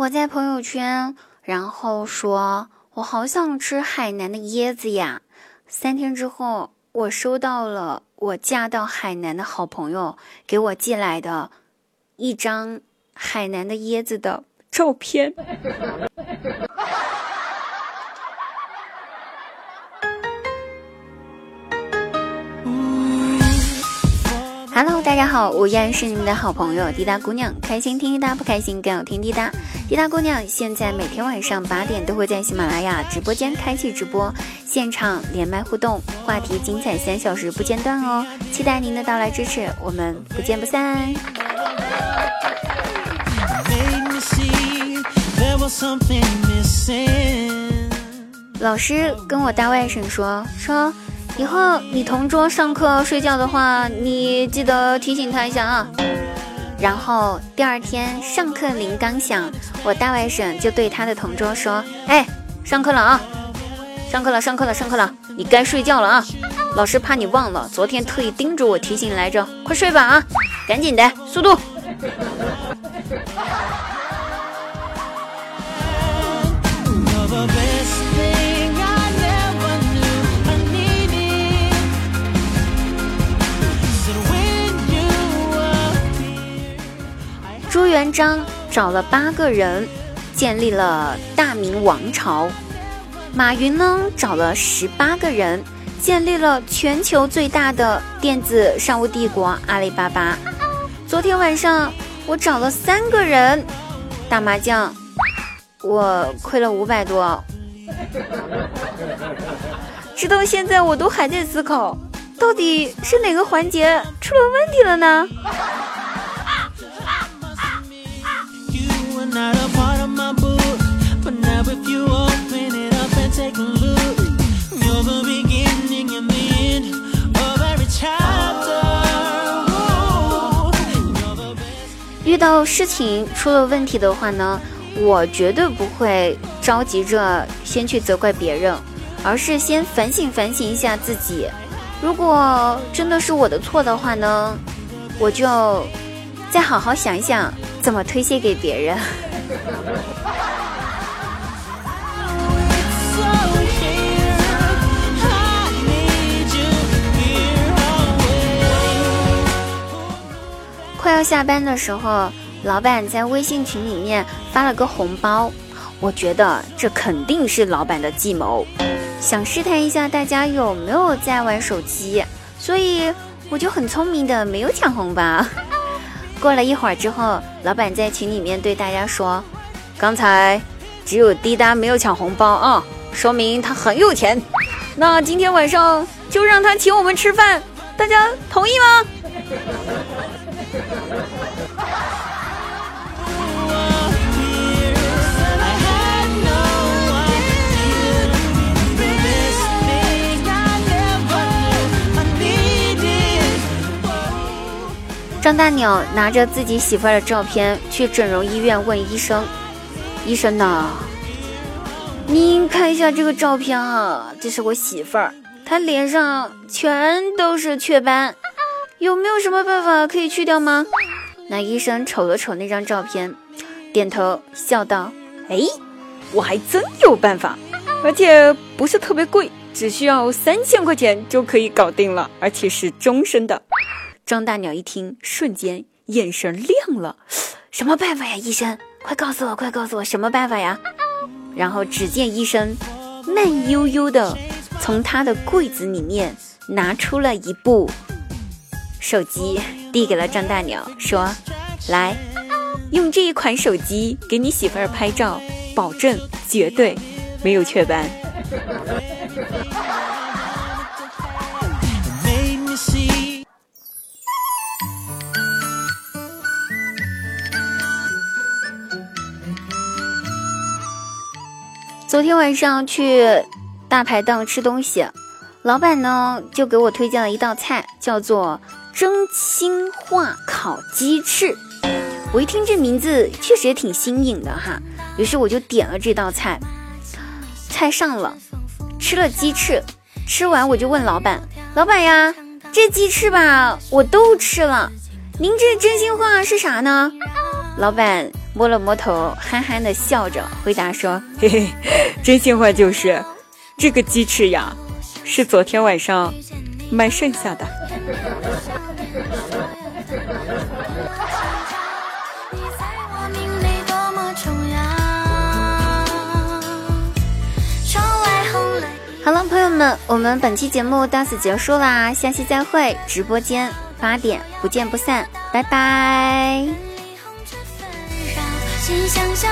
我在朋友圈，然后说我好想吃海南的椰子呀。三天之后，我收到了我嫁到海南的好朋友给我寄来的一张海南的椰子的照片。Hello，大家好，我依然是你们的好朋友滴答姑娘，开心听滴答，不开心更要听滴答。滴答姑娘现在每天晚上八点都会在喜马拉雅直播间开启直播，现场连麦互动，话题精彩三小时不间断哦，期待您的到来支持，我们不见不散。老师跟我大外甥说说。以后你同桌上课睡觉的话，你记得提醒他一下啊。然后第二天上课铃刚响，我大外甥就对他的同桌说：“哎，上课了啊，上课了，上课了，上课了，你该睡觉了啊。老师怕你忘了，昨天特意叮嘱我提醒来着，快睡吧啊，赶紧的，速度。”朱元璋找了八个人，建立了大明王朝。马云呢，找了十八个人，建立了全球最大的电子商务帝国阿里巴巴。昨天晚上我找了三个人打麻将，我亏了五百多。直到现在，我都还在思考，到底是哪个环节出了问题了呢？遇到事情出了问题的话呢，我绝对不会着急着先去责怪别人，而是先反省反省一下自己。如果真的是我的错的话呢，我就再好好想一想。怎么推卸给别人？下班的时候，老板在微信群里面发了个红包，我觉得这肯定是老板的计谋，想试探一下大家有没有在玩手机，所以我就很聪明的没有抢红包。过了一会儿之后，老板在群里面对大家说：“刚才只有滴答没有抢红包啊，说明他很有钱。那今天晚上就让他请我们吃饭，大家同意吗？”张大鸟拿着自己媳妇儿的照片去整容医院问医生：“医生呐，您看一下这个照片啊，这是我媳妇儿，她脸上全都是雀斑，有没有什么办法可以去掉吗？”那医生瞅了瞅那张照片，点头笑道：“哎，我还真有办法，而且不是特别贵，只需要三千块钱就可以搞定了，而且是终身的。”张大鸟一听，瞬间眼神亮了。什么办法呀，医生？快告诉我，快告诉我，什么办法呀？然后只见医生慢悠悠的从他的柜子里面拿出了一部手机，递给了张大鸟，说：“来，用这一款手机给你媳妇儿拍照，保证绝对没有雀斑。”昨天晚上去大排档吃东西，老板呢就给我推荐了一道菜，叫做蒸青化烤鸡翅。我一听这名字，确实也挺新颖的哈，于是我就点了这道菜。菜上了，吃了鸡翅，吃完我就问老板：“老板呀，这鸡翅吧，我都吃了，您这真心话是啥呢？”老板摸了摸头，憨憨的笑着回答说：“嘿嘿，真心话就是，这个鸡翅呀，是昨天晚上买剩下的。”好了，朋友们，我们本期节目到此结束啦，下期再会，直播间八点不见不散，拜拜。你想象